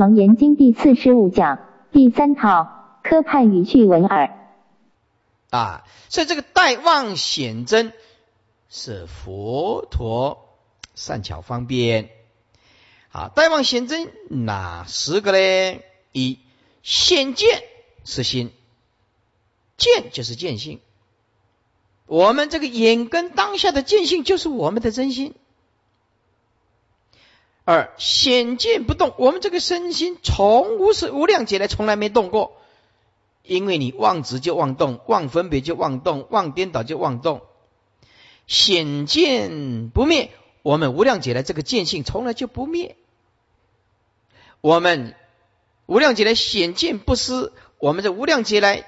楞严经第四十五讲第三套科派语句文耳。啊，所以这个带望显真是佛陀善巧方便。好，带望显真哪十个呢？一显见是心，见就是见性。我们这个眼根当下的见性就是我们的真心。二显见不动，我们这个身心从无始无量劫来从来没动过。因为你妄执就妄动，妄分别就妄动，妄颠倒就妄动。显见不灭，我们无量劫来这个见性从来就不灭。我们无量劫来显见不失，我们这无量劫来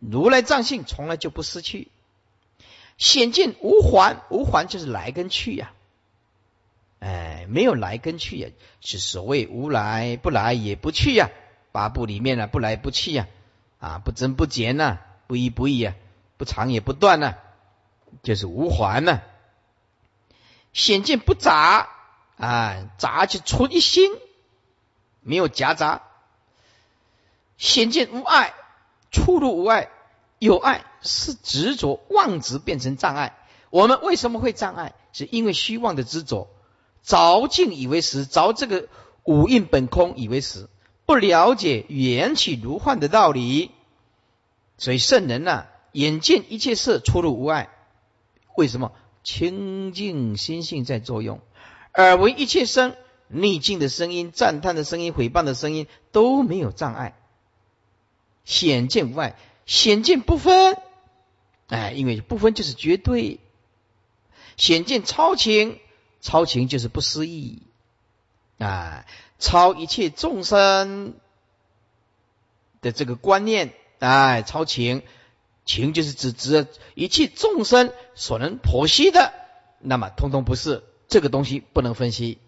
如来藏性从来就不失去。显见无还，无还就是来跟去呀。哎，没有来跟去呀，是所谓无来不来也不去呀。八部里面呢，不来不去呀。啊，不增不减呐，不依不异啊，不长也不断呐，就是无还呐。显见不杂啊，杂就出一心，没有夹杂。显见无碍，出入无碍，有碍是执着妄执变成障碍。我们为什么会障碍？是因为虚妄的执着，着境以为实，着这个五蕴本空以为实。不了解缘起如幻的道理，所以圣人呢，眼见一切色出入无碍。为什么清净心性在作用？耳闻一切声，逆境的声音、赞叹的声音、诽谤的声音都没有障碍。显见无碍，显见不分。哎，因为不分就是绝对。显见超情，超情就是不思议。啊。超一切众生的这个观念，哎，超情，情就是指指一切众生所能剖析的，那么通通不是这个东西不能分析，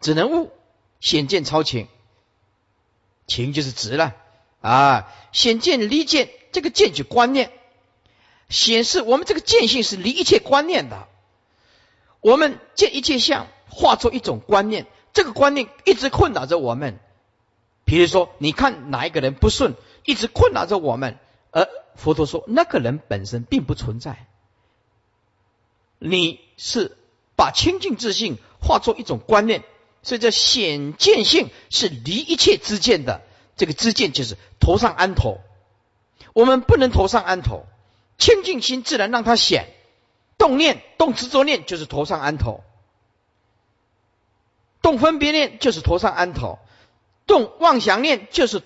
只能悟显见超情，情就是直了啊，显见离见，这个见就观念，显示我们这个见性是离一切观念的，我们见一切相化作一种观念。这个观念一直困扰着我们，比如说，你看哪一个人不顺，一直困扰着我们，而佛陀说，那个人本身并不存在。你是把清净自信化作一种观念，所以这显见性是离一切之见的。这个知见就是头上安头，我们不能头上安头，清净心自然让它显，动念动执着念就是头上安头。动分别念就是头上安头，动妄想念就是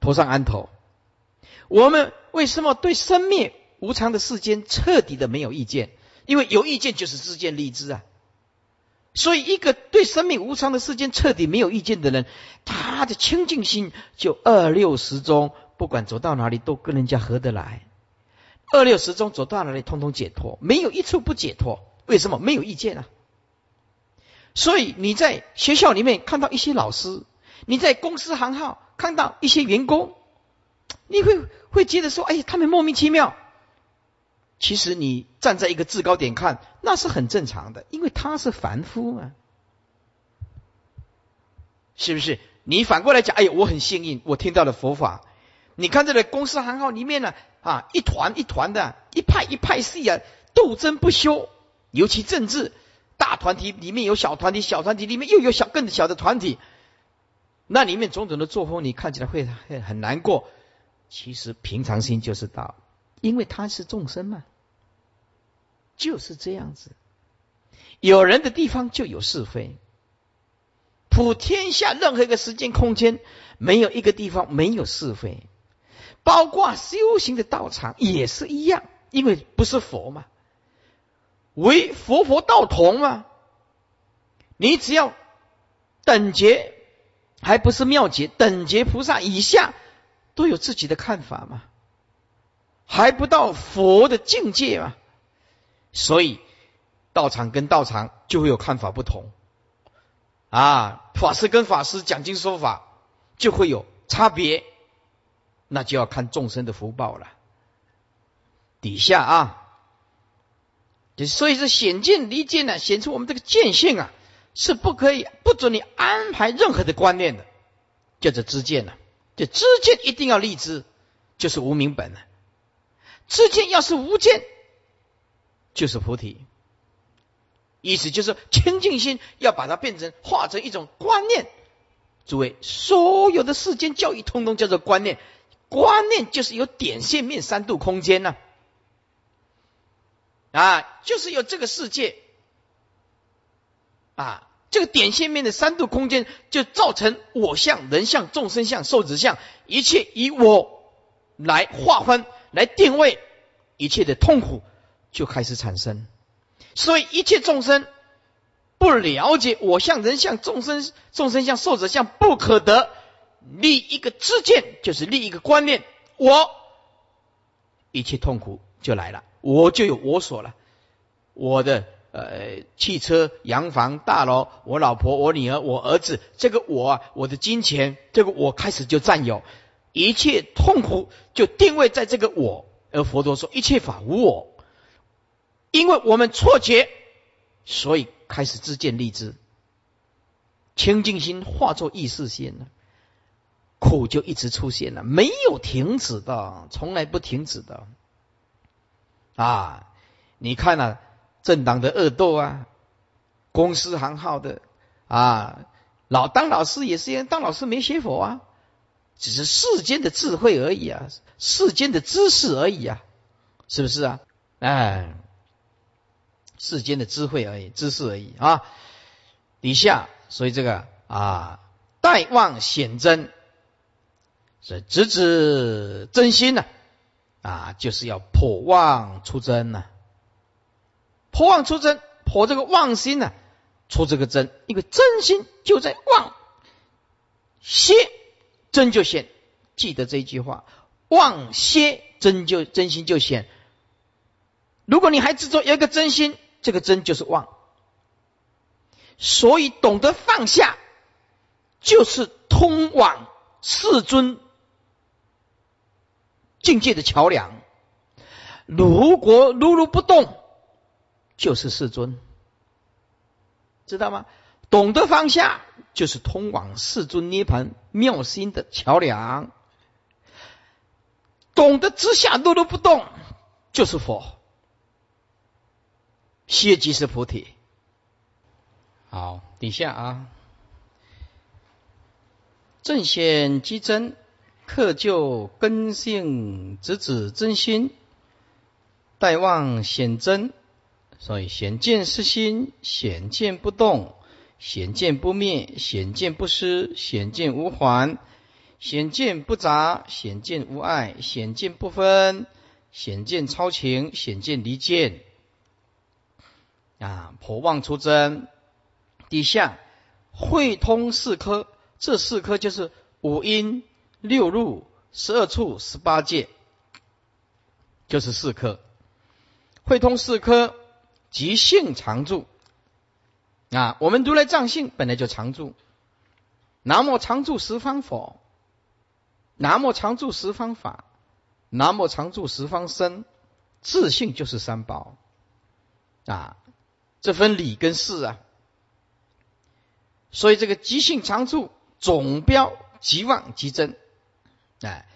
头上安头。我们为什么对生灭无常的世间彻底的没有意见？因为有意见就是自见立知啊。所以，一个对生命无常的世间彻底没有意见的人，他的清净心就二六十中，不管走到哪里都跟人家合得来。二六十中走到哪里，通通解脱，没有一处不解脱。为什么？没有意见啊。所以你在学校里面看到一些老师，你在公司行号看到一些员工，你会会觉得说：“哎，他们莫名其妙。”其实你站在一个制高点看，那是很正常的，因为他是凡夫啊，是不是？你反过来讲：“哎，我很幸运，我听到了佛法。”你看这个公司行号里面呢，啊，一团一团的，一派一派系啊，斗争不休，尤其政治。大团体里面有小团体，小团体里面又有小更小的团体，那里面种种的作风，你看起来会很很难过。其实平常心就是道，因为他是众生嘛，就是这样子。有人的地方就有是非，普天下任何一个时间空间，没有一个地方没有是非，包括修行的道场也是一样，因为不是佛嘛。为佛佛道同嘛？你只要等觉，还不是妙觉，等觉菩萨以下都有自己的看法嘛？还不到佛的境界嘛？所以道场跟道场就会有看法不同啊！法师跟法师讲经说法就会有差别，那就要看众生的福报了。底下啊。就所以是显见离见呢，显出我们这个见性啊，是不可以不准你安排任何的观念的。叫做知见了。这知见一定要立知，就是无明本了。知见要是无见，就是菩提。意思就是清净心要把它变成化成一种观念。诸位，所有的世间教育通通叫做观念，观念就是有点线面三度空间呢。啊，就是有这个世界，啊，这个点线面的三度空间就造成我相、人相、众生相、寿子相，一切以我来划分、来定位，一切的痛苦就开始产生。所以一切众生不了解我相、人相、众生、众生相、寿者相，不可得立一个知见，就是立一个观念，我一切痛苦就来了。我就有我所了，我的呃汽车、洋房、大楼，我老婆、我女儿、我儿子，这个我啊，我的金钱，这个我开始就占有，一切痛苦就定位在这个我。而佛陀说，一切法无我，因为我们错觉，所以开始自见立知，清净心化作意识心了，苦就一直出现了，没有停止的，从来不停止的。啊，你看啊，政党的恶斗啊，公司行号的啊，老当老师也是一样，当老师没学佛啊，只是世间的智慧而已啊，世间的知识而已啊，是不是啊？哎，世间的智慧而已，知识而已啊。底下，所以这个啊，待望显真，是直指真心呢。啊，就是要破妄出真呐，破妄出真，破这个妄心呢，出这个真，一个真心就在妄，歇真就显，记得这一句话，妄歇真就真心就显。如果你还执着有一个真心，这个真就是妄，所以懂得放下，就是通往世尊。境界的桥梁，如果如如不动，就是世尊，知道吗？懂得放下，就是通往世尊涅盘妙心的桥梁。懂得之下如如不动，就是佛，歇即是菩提。好，底下啊，正显即真。克就根性，直指真心，待望显真。所以显见是心，显见不动，显见不灭，显见不失，显见无还，显见不杂，显见无碍，显见不分，显见超情，显见离见。啊，破妄出真。底下会通四科，这四科就是五音。六入十二处十八界，就是四科，会通四科，即性常住。啊，我们如来藏性本来就常住。南无常住十方佛，南无常住十方法，南无常住十方身，自性就是三宝。啊，这分理跟事啊。所以这个即性常住总标即妄即真。哎，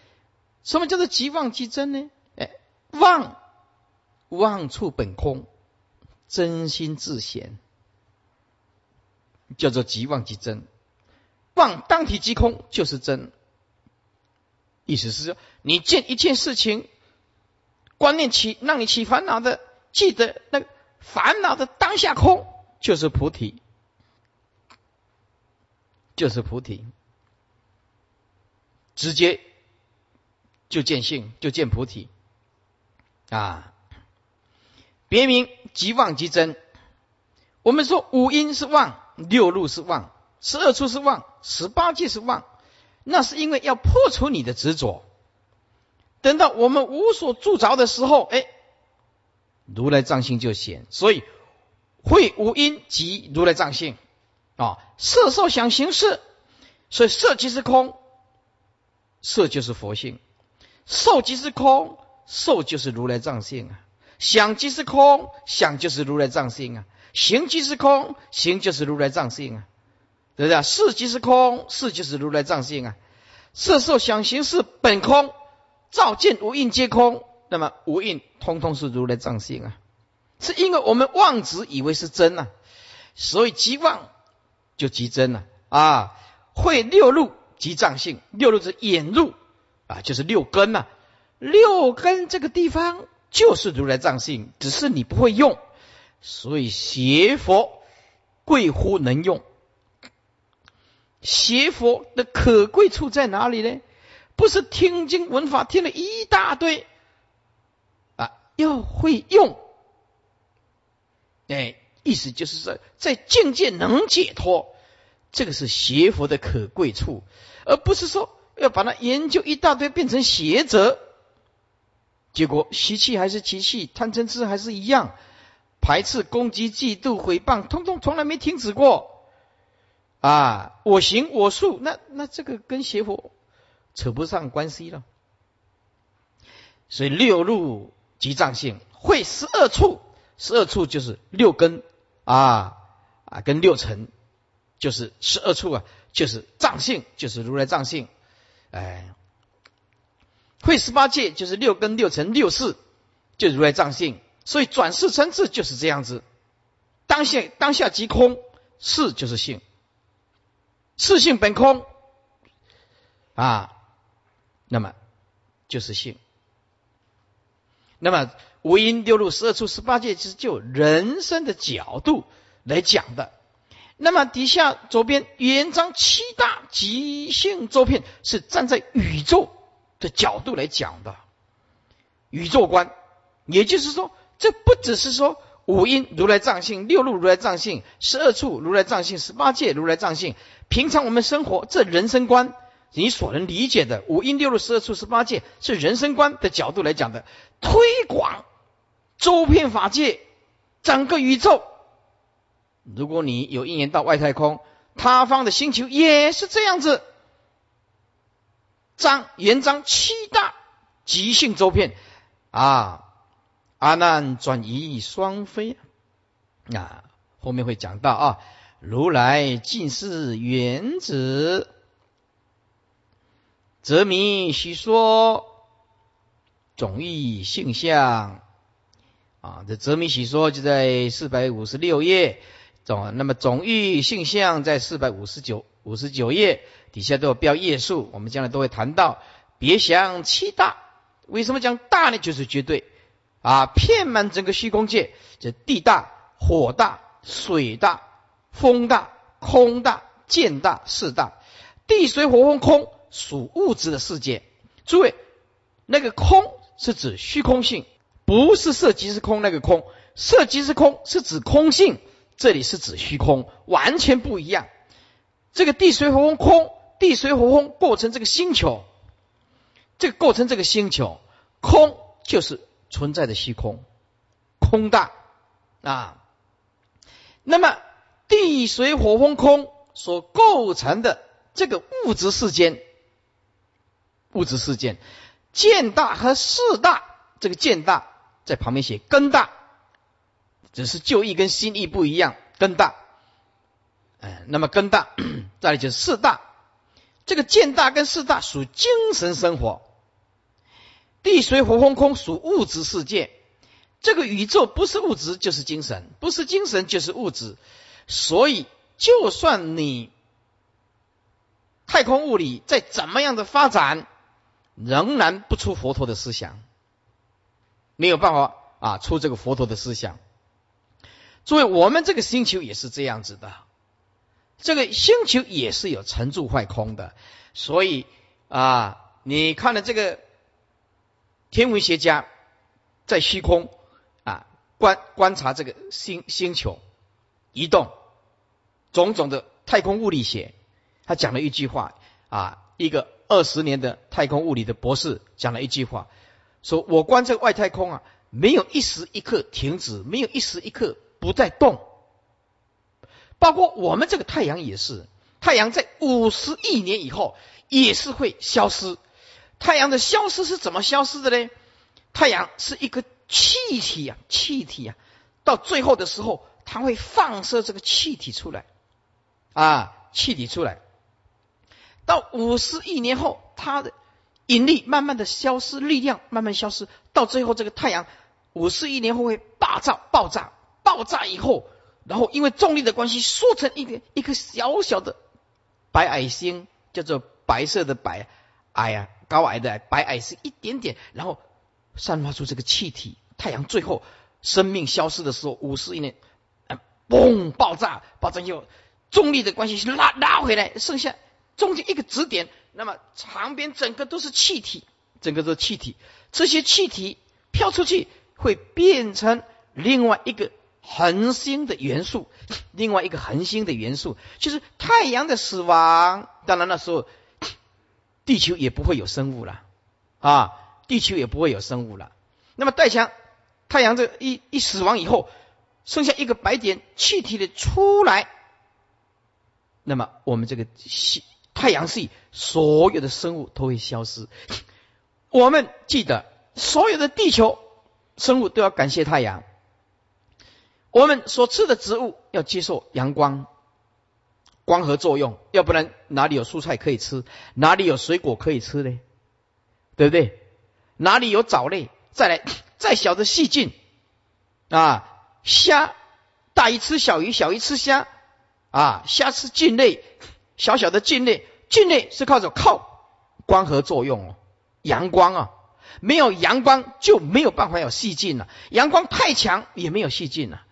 什么叫做即妄即真呢？哎，妄妄处本空，真心自显，叫做即妄即真。妄当体即空，就是真。意思是说，你见一件事情，观念起让你起烦恼的，记得那个烦恼的当下空，就是菩提，就是菩提，直接。就见性，就见菩提啊！别名即妄即真。我们说五音是妄，六路是妄，十二处是妄，十八界是妄，那是因为要破除你的执着。等到我们无所住着的时候，哎，如来藏性就显。所以会五音即如来藏性啊！色受想行识，所以色即是空，色就是佛性。受即是空，受就是如来藏性啊；想即是空，想就是如来藏性啊；行即是空，行就是如来藏性啊。对不对？色即是空，色就是如来藏性啊。色受想行识本空，照见无印皆空。那么无印通通是如来藏性啊，是因为我们妄执以为是真啊，所以即妄就即真了啊。会六路即藏性，六路是眼入啊，就是六根呐。六根这个地方就是如来藏性，只是你不会用，所以邪佛贵乎能用。邪佛的可贵处在哪里呢？不是听经闻法听了一大堆啊，要会用。哎，意思就是说，在境界能解脱，这个是邪佛的可贵处，而不是说要把它研究一大堆变成邪则，结果习气还是习气，贪嗔痴还是一样，排斥、攻击、嫉妒、诽谤，通通从来没停止过。啊，我行我素，那那这个跟邪佛扯不上关系了。所以六路即藏性，会十二处，十二处就是六根啊啊，跟六尘就是十二处啊，就是藏性，就是如来藏性。哎，会十八界就是六根六尘六世，就如来藏性。所以转世成智就是这样子，当下当下即空，是就是性。四性本空啊，那么就是性。那么五阴六路十二处十八界，是就人生的角度来讲的。那么底下左边原章七大极性周遍，是站在宇宙的角度来讲的宇宙观。也就是说，这不只是说。五音如来藏性，六路如来藏性，十二处如来藏性，十八界如来藏性。平常我们生活这人生观，你所能理解的五音六路十二处十八界，是人生观的角度来讲的。推广周遍法界，整个宇宙。如果你有一年到外太空，他方的星球也是这样子。章元章七大即性周遍啊。阿难转移双飞啊，后面会讲到啊，如来尽是原子，则迷须说总义性相啊，这则迷许说就在四百五十六页总，那么总欲性相在四百五十九五十九页底下都有标页数，我们将来都会谈到。别想七大，为什么讲大呢？就是绝对。啊，遍满整个虚空界，这地大、火大、水大、风大、空大、见大、事大。地水火风空属物质的世界。诸位，那个空是指虚空性，不是色即是空那个空。色即是空是指空性，这里是指虚空，完全不一样。这个地水火风空，地水火风构成这个星球，这个构成这个星球，空就是。存在的虚空，空大啊。那么地水火风空所构成的这个物质世间，物质世间见大和事大，这个见大在旁边写根大，只是旧义跟新义不一样，根大。哎，那么根大，再来就是四大。这个见大跟四大属精神生活。地水火风空属物质世界，这个宇宙不是物质就是精神，不是精神就是物质，所以就算你太空物理再怎么样的发展，仍然不出佛陀的思想，没有办法啊出这个佛陀的思想。作为我们这个星球也是这样子的，这个星球也是有成住坏空的，所以啊，你看了这个。天文学家在虚空啊观观察这个星星球移动，种种的太空物理学，他讲了一句话啊，一个二十年的太空物理的博士讲了一句话，说我观这个外太空啊，没有一时一刻停止，没有一时一刻不在动，包括我们这个太阳也是，太阳在五十亿年以后也是会消失。太阳的消失是怎么消失的呢？太阳是一个气体啊，气体啊，到最后的时候，它会放射这个气体出来啊，气体出来。到五十亿年后，它的引力慢慢的消失，力量慢慢消失，到最后这个太阳五十亿年后会爆炸，爆炸，爆炸以后，然后因为重力的关系，缩成一个一颗小小的白矮星，叫做白色的白矮呀，高矮的白矮星一点点，然后散发出这个气体。太阳最后生命消失的时候，五十亿年，嘣，爆炸，爆炸以后，重力的关系拉拉回来，剩下。中间一个指点，那么旁边整个都是气体，整个都是气体。这些气体飘出去，会变成另外一个恒星的元素，另外一个恒星的元素，就是太阳的死亡。当然那时候，地球也不会有生物了啊，地球也不会有生物了。那么太阳，太阳这一一死亡以后，剩下一个白点，气体的出来，那么我们这个系。太阳系所有的生物都会消失。我们记得，所有的地球生物都要感谢太阳。我们所吃的植物要接受阳光光合作用，要不然哪里有蔬菜可以吃？哪里有水果可以吃呢？对不对？哪里有藻类？再来，再小的细菌啊，虾大鱼吃小鱼，小鱼吃虾啊，虾吃菌类。小小的菌类，菌类是靠着靠光合作用哦，阳光啊，没有阳光就没有办法有细菌了，阳光太强也没有细菌了。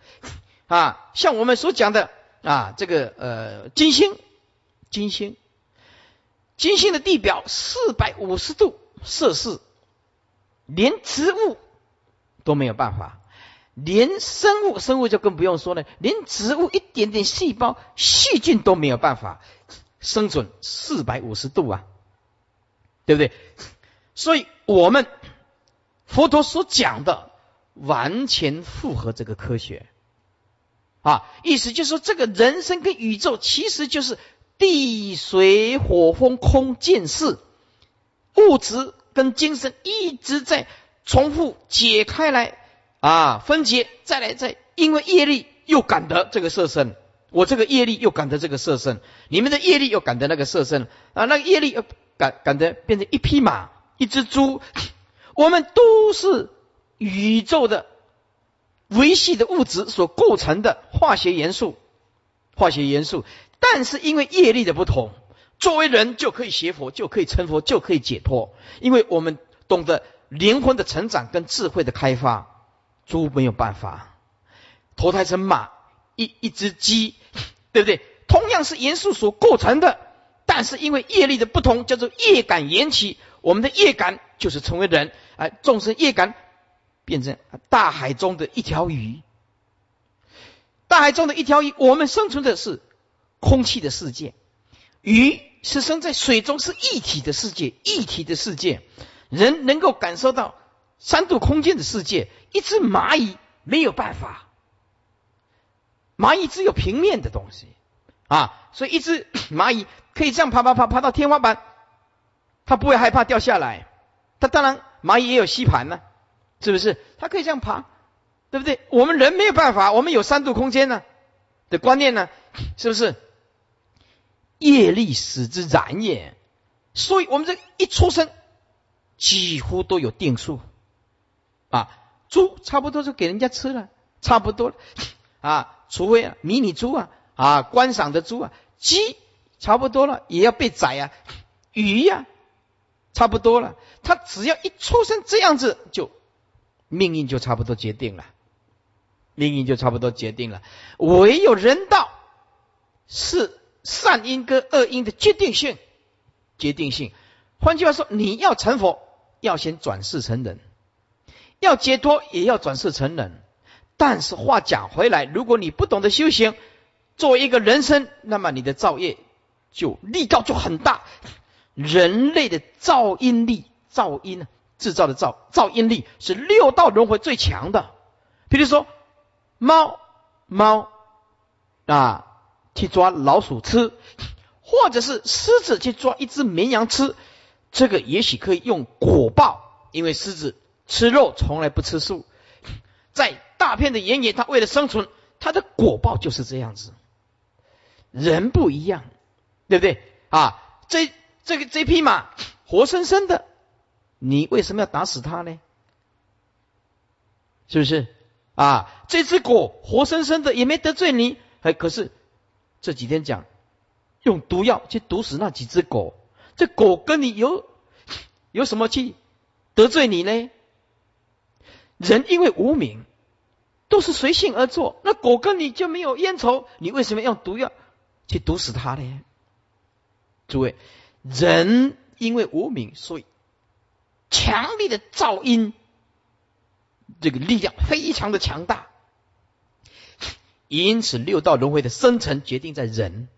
啊像我们所讲的啊，这个呃金星，金星，金星的地表四百五十度摄氏，连植物都没有办法，连生物生物就更不用说了，连植物一点点细胞细菌都没有办法。生存四百五十度啊，对不对？所以我们佛陀所讲的完全符合这个科学啊，意思就是说，这个人生跟宇宙其实就是地水火风空见识，物质跟精神一直在重复解开来啊，分解再来再，因为业力又感得这个色身。我这个业力又感得这个色身，你们的业力又感得那个色身啊，那个业力又感感得变成一匹马、一只猪，我们都是宇宙的维系的物质所构成的化学元素，化学元素。但是因为业力的不同，作为人就可以学佛，就可以成佛，就可以解脱，因为我们懂得灵魂的成长跟智慧的开发，猪没有办法投胎成马。一一只鸡，对不对？同样是元素所构成的，但是因为业力的不同，叫做业感缘起。我们的业感就是成为人，啊，众生业感变成大海中的一条鱼。大海中的一条鱼，我们生存的是空气的世界，鱼是生在水中，是一体的世界，一体的世界。人能够感受到三度空间的世界，一只蚂蚁没有办法。蚂蚁只有平面的东西啊，所以一只蚂蚁可以这样爬爬爬爬到天花板，它不会害怕掉下来。它当然蚂蚁也有吸盘呢，是不是？它可以这样爬，对不对？我们人没有办法，我们有三度空间呢的观念呢，是不是？业力使之然也，所以我们这一出生几乎都有定数啊。猪差不多就给人家吃了，差不多了 啊。除非啊，迷你猪啊，啊，观赏的猪啊，鸡差不多了，也要被宰啊，鱼呀，差不多了。它只要一出生这样子，就命运就差不多决定了，命运就差不多决定了。唯有人道是善因跟恶因的决定性，决定性。换句话说，你要成佛，要先转世成人；要解脱，也要转世成人。但是话讲回来，如果你不懂得修行，作为一个人生，那么你的造业就力道就很大。人类的造因力，造因制造的造造因力是六道轮回最强的。比如说，猫猫啊去抓老鼠吃，或者是狮子去抓一只绵羊吃，这个也许可以用果报，因为狮子吃肉从来不吃素，在。大片的原野，它为了生存，它的果报就是这样子。人不一样，对不对？啊，这这个这匹马活生生的，你为什么要打死它呢？是不是？啊，这只狗活生生的也没得罪你，还可是这几天讲用毒药去毒死那几只狗，这狗跟你有有什么去得罪你呢？人因为无名，都是随性而做，那狗跟你就没有冤仇，你为什么用毒药去毒死它呢？诸位，人因为无名，所以强力的噪音。这个力量非常的强大，因此六道轮回的生成决定在人，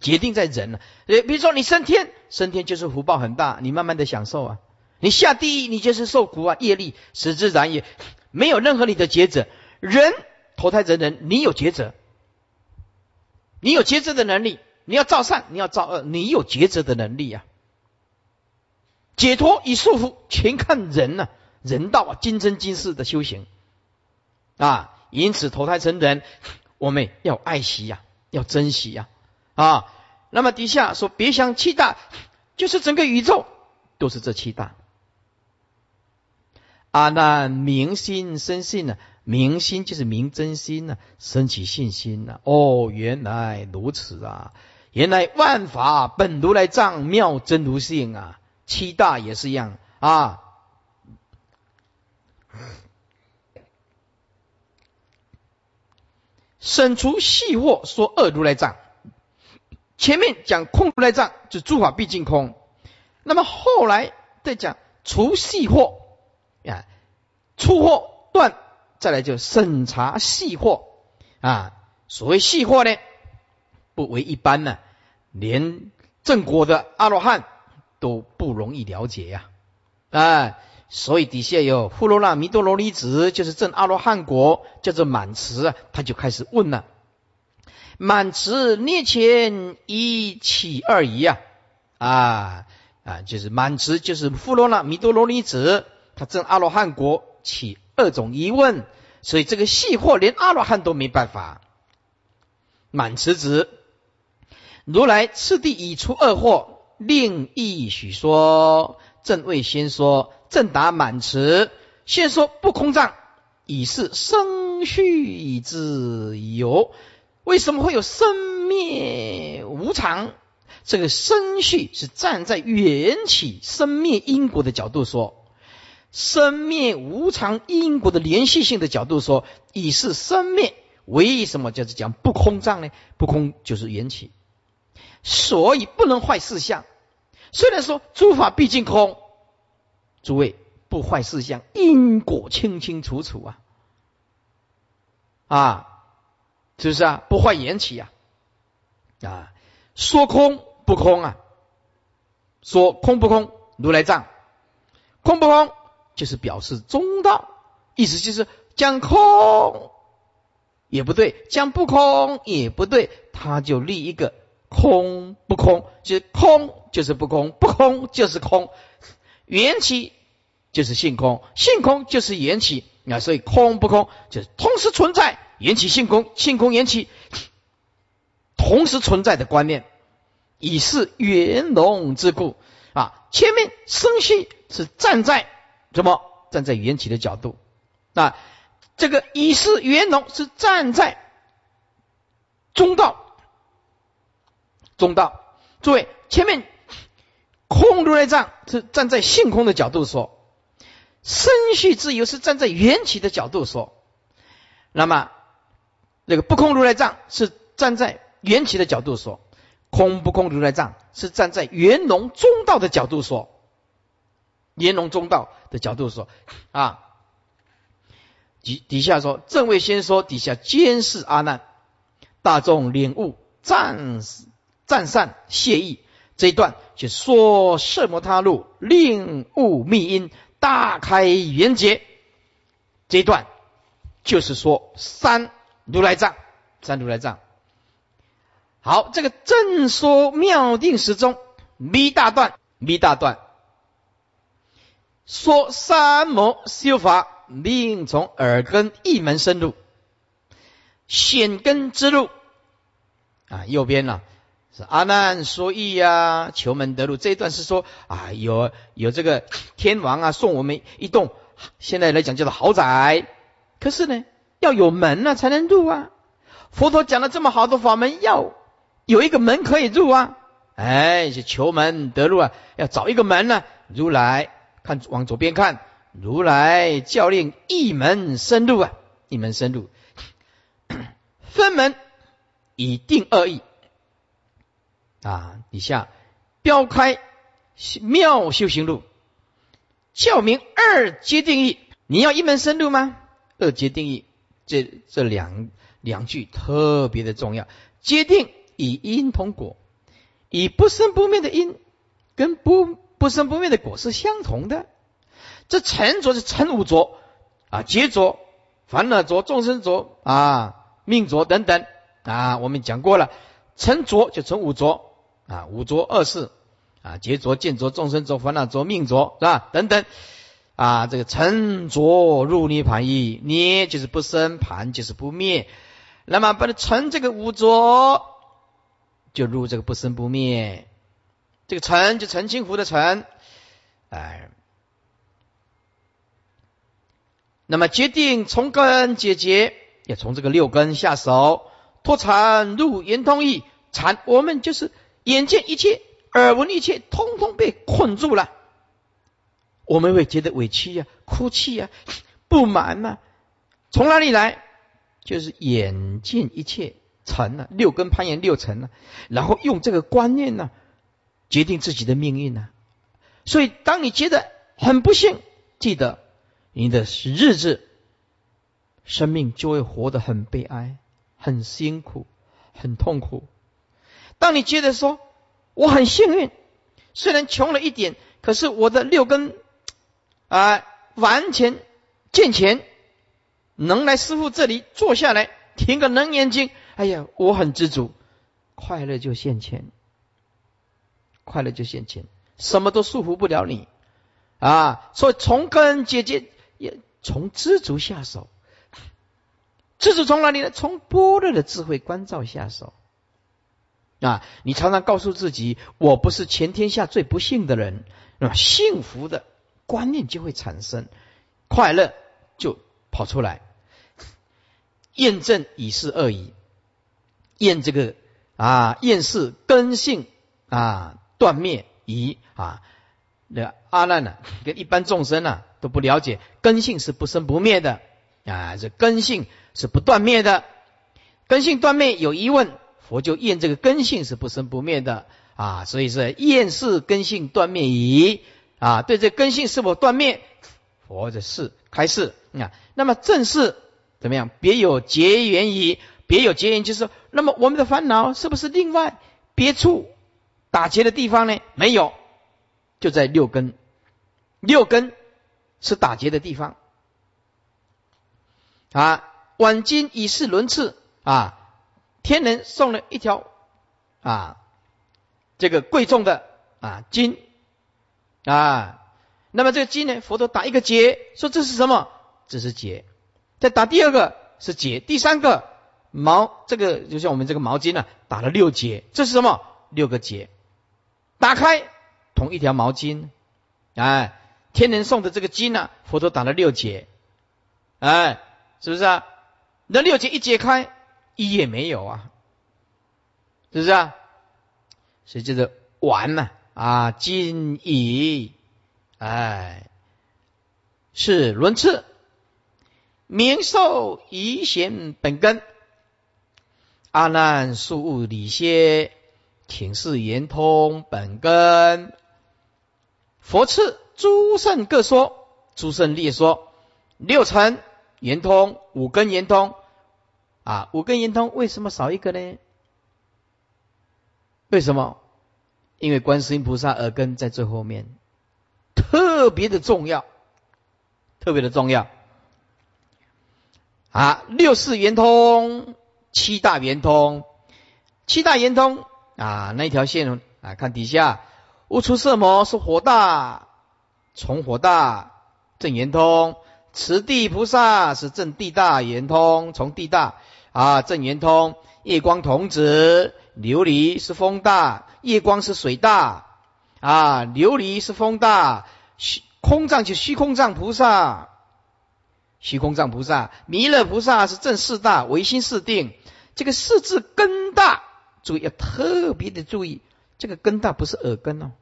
决定在人了。呃，比如说你升天，升天就是福报很大，你慢慢的享受啊；你下地狱，你就是受苦啊，业力使之然也，没有任何你的抉择。人投胎成人，你有抉择，你有抉择的能力，你要造善，你要造恶，你有抉择的能力啊。解脱与束缚，全看人呢。人道啊，今生今世的修行啊，因此投胎成人，我们要爱惜呀，要珍惜呀啊。那么底下说，别想七大，就是整个宇宙都是这七大。啊，那明心生信呢？明心就是明真心呢，升起信心呢。哦，原来如此啊！原来万法本如来藏，妙真如性啊。七大也是一样啊。省除细惑说二如来藏，前面讲空如来藏，就诸法毕竟空。那么后来再讲除细惑啊，出惑断，再来就审查细惑啊。所谓细惑呢，不为一般呢，连正果的阿罗汉都不容易了解呀，啊。所以底下有富罗那弥多罗尼子，就是正阿罗汉国，叫做满慈，他就开始问了：满慈涅前一起二疑啊啊啊，就是满慈就是富罗那弥多罗尼子，他正阿罗汉国起二种疑问，所以这个细惑连阿罗汉都没办法。满慈子，如来次第已出二惑，另一许说，正位先说。正达满词，先说不空藏，以是生续之由。为什么会有生灭无常？这个生续是站在缘起生灭因果的角度说，生灭无常因果的连续性的角度说，以是生灭。为什么就是讲不空藏呢？不空就是缘起，所以不能坏事相。虽然说诸法毕竟空。诸位不坏事相，因果清清楚楚啊！啊，是不是啊？不坏缘起啊！啊，说空不空啊？说空不空？如来藏，空不空就是表示中道，意思就是讲空也不对，讲不空也不对，他就立一个空不空，就是空就是不空，不空就是空，缘起。就是性空，性空就是缘起啊，所以空不空就是同时存在，缘起性空，性空缘起同时存在的观念，以是圆融之故啊。前面生息是站在什么？站在缘起的角度啊。这个以是圆融是站在中道，中道。诸位，前面空如来藏是站在性空的角度说。生续自由是站在缘起的角度说，那么那个不空如来藏是站在缘起的角度说，空不空如来藏是站在圆融中道的角度说，圆融中道的角度说啊，底底下说正位先说底下监视阿难，大众领悟暂时赞善谢意这一段就说摄摩他路令悟密因。大开圆结这一段，就是说三如来藏，三如来藏。好，这个正说妙定时中弥大段，弥大段说三摩修法，命从耳根一门深入，显根之路啊，右边呢是阿难说意呀，求门得路。这一段是说啊，有有这个天王啊，送我们一栋，现在来讲叫做豪宅。可是呢，要有门啊，才能入啊。佛陀讲了这么好的法门，要有一个门可以入啊。哎，是求门得路啊，要找一个门呢。如来看往左边看，如来教令一门深入啊，一门深入，分门以定二义。啊，底下标开妙修行路，教明二阶定义。你要一门深入吗？二阶定义，这这两两句特别的重要。阶定以因同果，以不生不灭的因跟不不生不灭的果是相同的。这沉着是沉五浊啊，劫浊、烦恼浊、众生浊啊、命浊等等啊，我们讲过了，沉浊就成五浊。啊，五浊二世，啊，劫浊、见浊、众生浊、烦恼浊、命浊，是吧？等等，啊，这个沉浊入涅盘意，涅就是不生，盘就是不灭。那么把它沉这个五浊，就入这个不生不灭。这个沉就澄清湖的沉，哎。那么决定从根解决，要从这个六根下手，脱禅入圆通意，禅我们就是。眼见一切，耳闻一切，通通被困住了，我们会觉得委屈呀、哭泣呀、不满呐。从哪里来？就是眼见一切成了六根攀岩六尘了，然后用这个观念呢，决定自己的命运呢。所以，当你觉得很不幸，记得你的日子，生命就会活得很悲哀、很辛苦、很痛苦。当你觉得说我很幸运，虽然穷了一点，可是我的六根啊完全健全，能来师傅这里坐下来听个楞严经，哎呀，我很知足，快乐就现前，快乐就现前，什么都束缚不了你啊！所以从根姐姐，也从知足下手，知足从哪里呢？从般若的智慧关照下手。啊！你常常告诉自己，我不是全天下最不幸的人，那么幸福的观念就会产生，快乐就跑出来。验证已是恶已，验这个啊，验是根性啊断灭已啊。那阿难呢，跟一般众生呢都不了解，根性是不生不灭的啊，这根性是不断灭的，根性断灭有疑问。佛就验这个根性是不生不灭的啊，所以是验是根性断灭矣啊。对这根性是否断灭，佛的是开示啊。那么正是怎么样？别有结缘矣，别有结缘就是，那么我们的烦恼是不是另外别处打结的地方呢？没有，就在六根，六根是打结的地方啊。晚今以是轮次啊。天人送了一条啊，这个贵重的啊金啊，那么这个金呢，佛陀打一个结，说这是什么？这是结。再打第二个是结，第三个毛，这个就像我们这个毛巾呢，打了六结，这是什么？六个结。打开同一条毛巾，哎，天人送的这个金呢，佛陀打了六结，哎，是不是啊？那六结一解开。一也没有啊，是不是啊？所以就是完嘛啊，今已哎是轮次，明受宜贤本根，阿难数物理些，请示圆通本根。佛赐诸圣各说，诸圣列说六层圆通，五根圆通。啊，五根圆通为什么少一个呢？为什么？因为观世音菩萨耳根在最后面，特别的重要，特别的重要。啊，六世圆通，七大圆通，七大圆通啊，那一条线啊，看底下，无出色魔是火大，从火大正圆通，此地菩萨是正地大圆通，从地大。啊，正圆通，夜光童子琉璃是风大，夜光是水大啊，琉璃是风大，虚空藏就虚空藏菩萨，虚空藏菩萨，弥勒菩萨是正四大，唯心四定，这个四字根大，注意要特别的注意，这个根大不是耳根哦。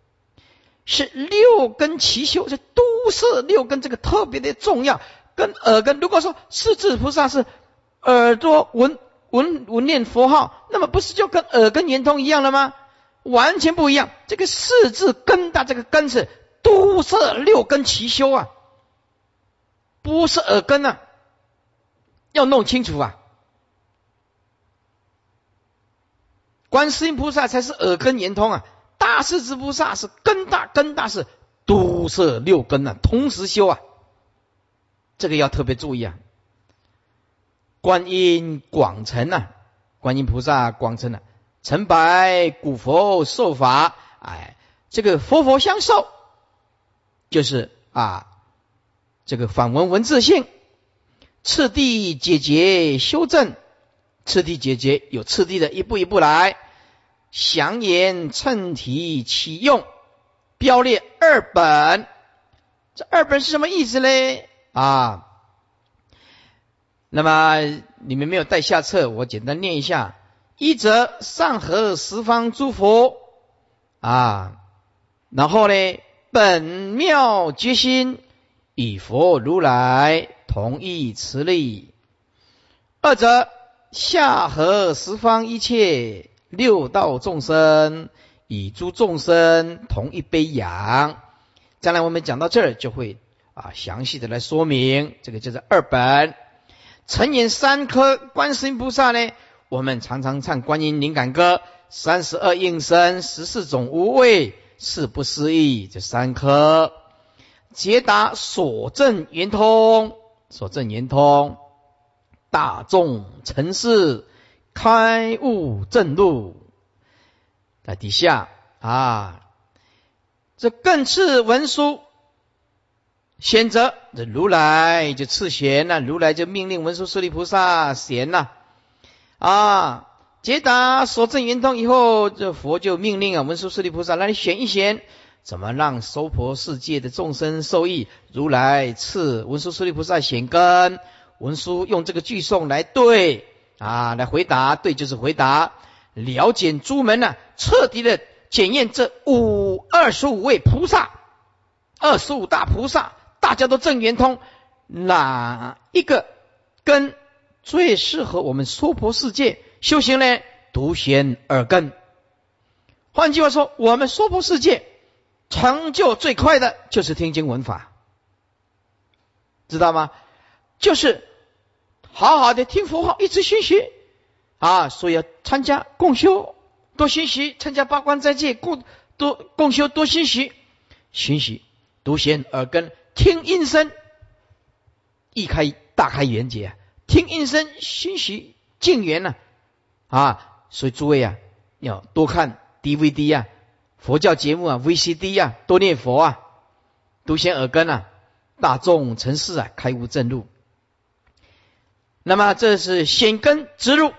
是六根齐修，这都是六根，这个特别的重要。跟耳根，如果说四智菩萨是耳朵闻闻闻念佛号，那么不是就跟耳根圆通一样了吗？完全不一样。这个四字根大，这个根是都是六根齐修啊，不是耳根啊，要弄清楚啊。观世音菩萨才是耳根圆通啊。大势至菩萨是根大，根大是都摄六根啊，同时修啊，这个要特别注意啊。观音广成啊，观音菩萨广成啊，成白古佛受法，哎，这个佛佛相受，就是啊，这个反闻文字性，次第解决修正，次第解决有次第的一步一步来。详言称题启用，标列二本。这二本是什么意思嘞？啊，那么你们没有带下册，我简单念一下：一则上合十方诸佛啊，然后呢，本妙决心与佛如来同一慈力；二则下合十方一切。六道众生与诸众生同一杯羊，将来我们讲到这儿就会啊详细的来说明，这个叫做二本。成言三颗观世音菩萨呢，我们常常唱观音灵感歌，三十二应身，十四种无畏，四不思议，这三颗解答所证圆通，所证圆通，大众成事。开悟正路，在底下啊，这更次文书选择这如来就赐贤呐，如来就命令文殊师利菩萨贤呐啊，解答所证圆通以后，这佛就命令啊文殊师利菩萨，让你选一选，怎么让娑婆世界的众生受益？如来赐文殊师利菩萨显根，文殊用这个句诵来对。啊，来回答，对，就是回答。了解诸门呢，彻底的检验这五二十五位菩萨，二十五大菩萨，大家都正圆通，哪一个根最适合我们娑婆世界修行呢？独显耳根。换句话说，我们娑婆世界成就最快的就是听经闻法，知道吗？就是。好好的听佛号，一直学习啊！所以要参加共修，多学习；参加八关斋戒，共多共修，多学习。学习独显耳根，听音声，一开大开眼界。听音声，学习静缘呐啊！所以诸位啊，要多看 DVD 啊，佛教节目啊，VCD 啊，多念佛啊，独显耳根啊，大众成事啊，开悟正路。那么这是显根植入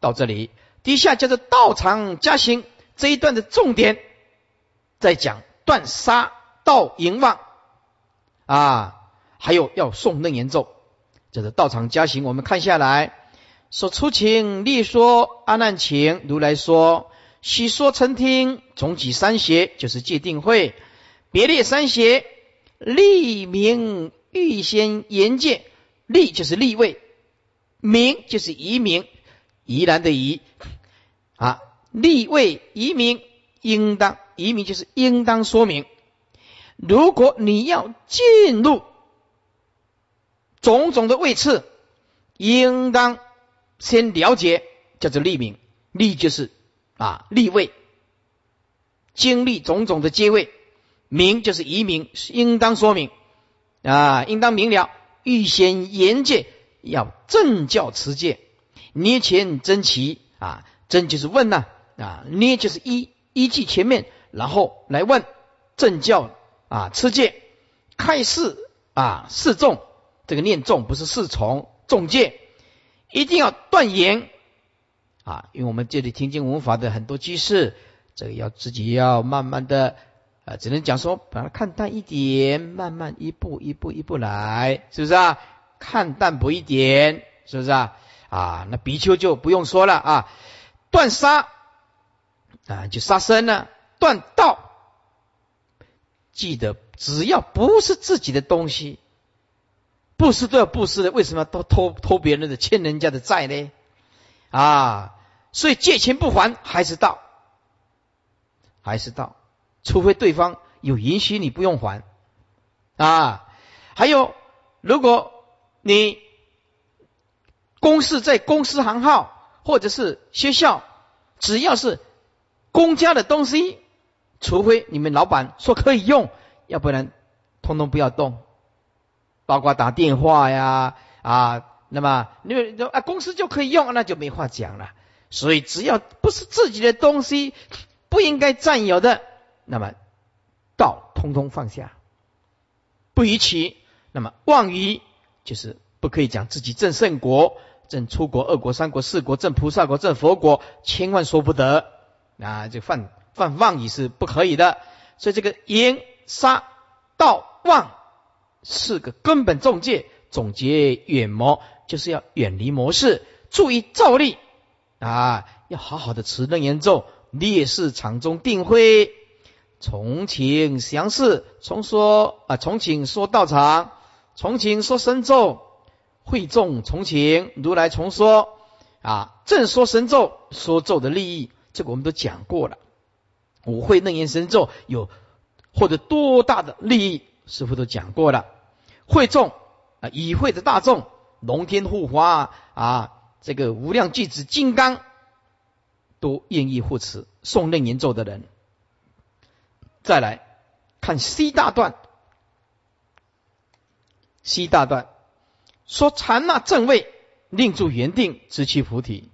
到这里，底下叫做道场加行这一段的重点，在讲断杀道淫妄啊，还有要诵楞严咒，这是道场加行。我们看下来，说出情立说阿难情，如来说许说曾听，总举三邪就是界定会，别列三邪，立名预先言戒，立就是立位。名就是移民，宜兰的宜。啊，立位移民应当移民就是应当说明，如果你要进入种种的位次，应当先了解叫做立名，立就是啊立位，经历种种的阶位，名就是移民，应当说明。啊，应当明了，预先言戒。要正教持戒，捏前真齐啊，真就是问呐啊，捏就是依依据前面，然后来问正教啊持戒，开示啊示众，这个念众不是示从众戒，一定要断言啊，因为我们这里听经闻法的很多居士，这个要自己要慢慢的，呃，只能讲说把它看淡一点，慢慢一步一步一步来，是不是啊？看淡薄一点，是不是啊？啊，那比丘就不用说了啊，断杀啊，就杀生了，断道。记得，只要不是自己的东西，布施都要布施的，为什么都偷偷别人的、欠人家的债呢？啊，所以借钱不还还是道，还是道，除非对方有允许你不用还啊。还有，如果你公司在公司行号或者是学校，只要是公家的东西。除非你们老板说可以用，要不然通通不要动，包括打电话呀啊，那么你们啊公司就可以用，那就没话讲了。所以只要不是自己的东西，不应该占有的，那么道通通放下，不逾期。那么妄语就是不可以讲自己正圣国、正出国、二国、三国、四国、正菩萨国、正佛国，千万说不得啊！就犯。犯妄语是不可以的，所以这个言、杀、道、妄四个根本重戒，总结远魔，就是要远离魔事，注意照例啊，要好好的持楞严咒，烈士场中定会，重请详事，重说啊，重请说道场，从情说神咒，会众从情如来重说啊，正说神咒，说咒的利益，这个我们都讲过了。五会楞严神咒有获得多大的利益？师傅都讲过了。会众啊，已会的大众，龙天护法啊，这个无量巨子金刚都愿意护持诵楞严咒的人。再来看 C 大段，C 大段。说禅那正位，令住原定，直其菩提。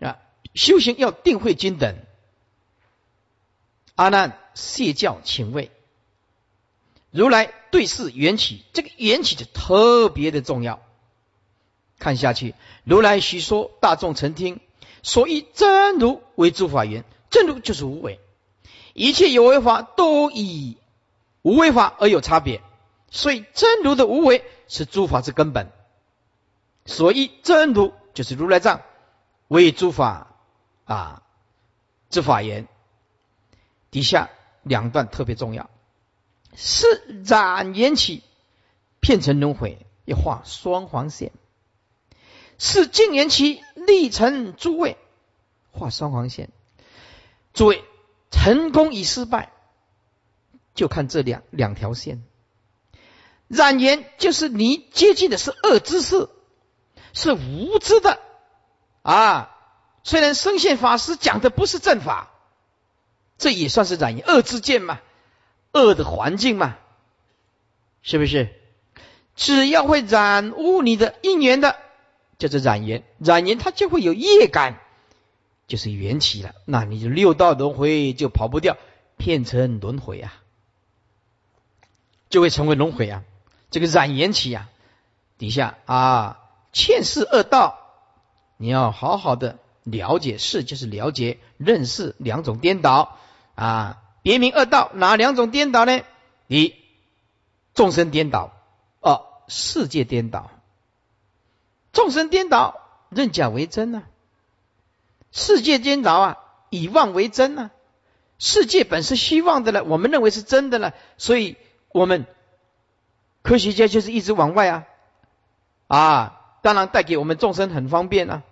啊，修行要定慧均等。阿难，谢教请问，如来对视缘起，这个缘起就特别的重要。看下去，如来许说，大众曾听，所以真如为诸法缘，真如就是无为，一切有为法都以无为法而有差别，所以真如的无为是诸法之根本，所以真如就是如来藏为诸法啊之法言。底下两段特别重要，是染缘起，片成轮回，要画双黄线；是净缘起，立成诸位，画双黄线。诸位成功与失败，就看这两两条线。染缘就是你接近的是恶知识，是无知的啊。虽然生现法师讲的不是正法。这也算是染恶之见嘛，恶的环境嘛，是不是？只要会染污你的因缘的，叫做染缘。染缘它就会有业感，就是缘起了。那你就六道轮回就跑不掉，变成轮回啊，就会成为轮回啊。这个染缘起啊，底下啊，欠世恶道，你要好好的了解，是就是了解认识两种颠倒。啊，别名恶道，哪两种颠倒呢？一众生颠倒，二世界颠倒。众生颠倒，认假为真啊；世界颠倒啊，以妄为真啊。世界本是虚妄的了，我们认为是真的了，所以我们科学家就是一直往外啊啊，当然带给我们众生很方便啊，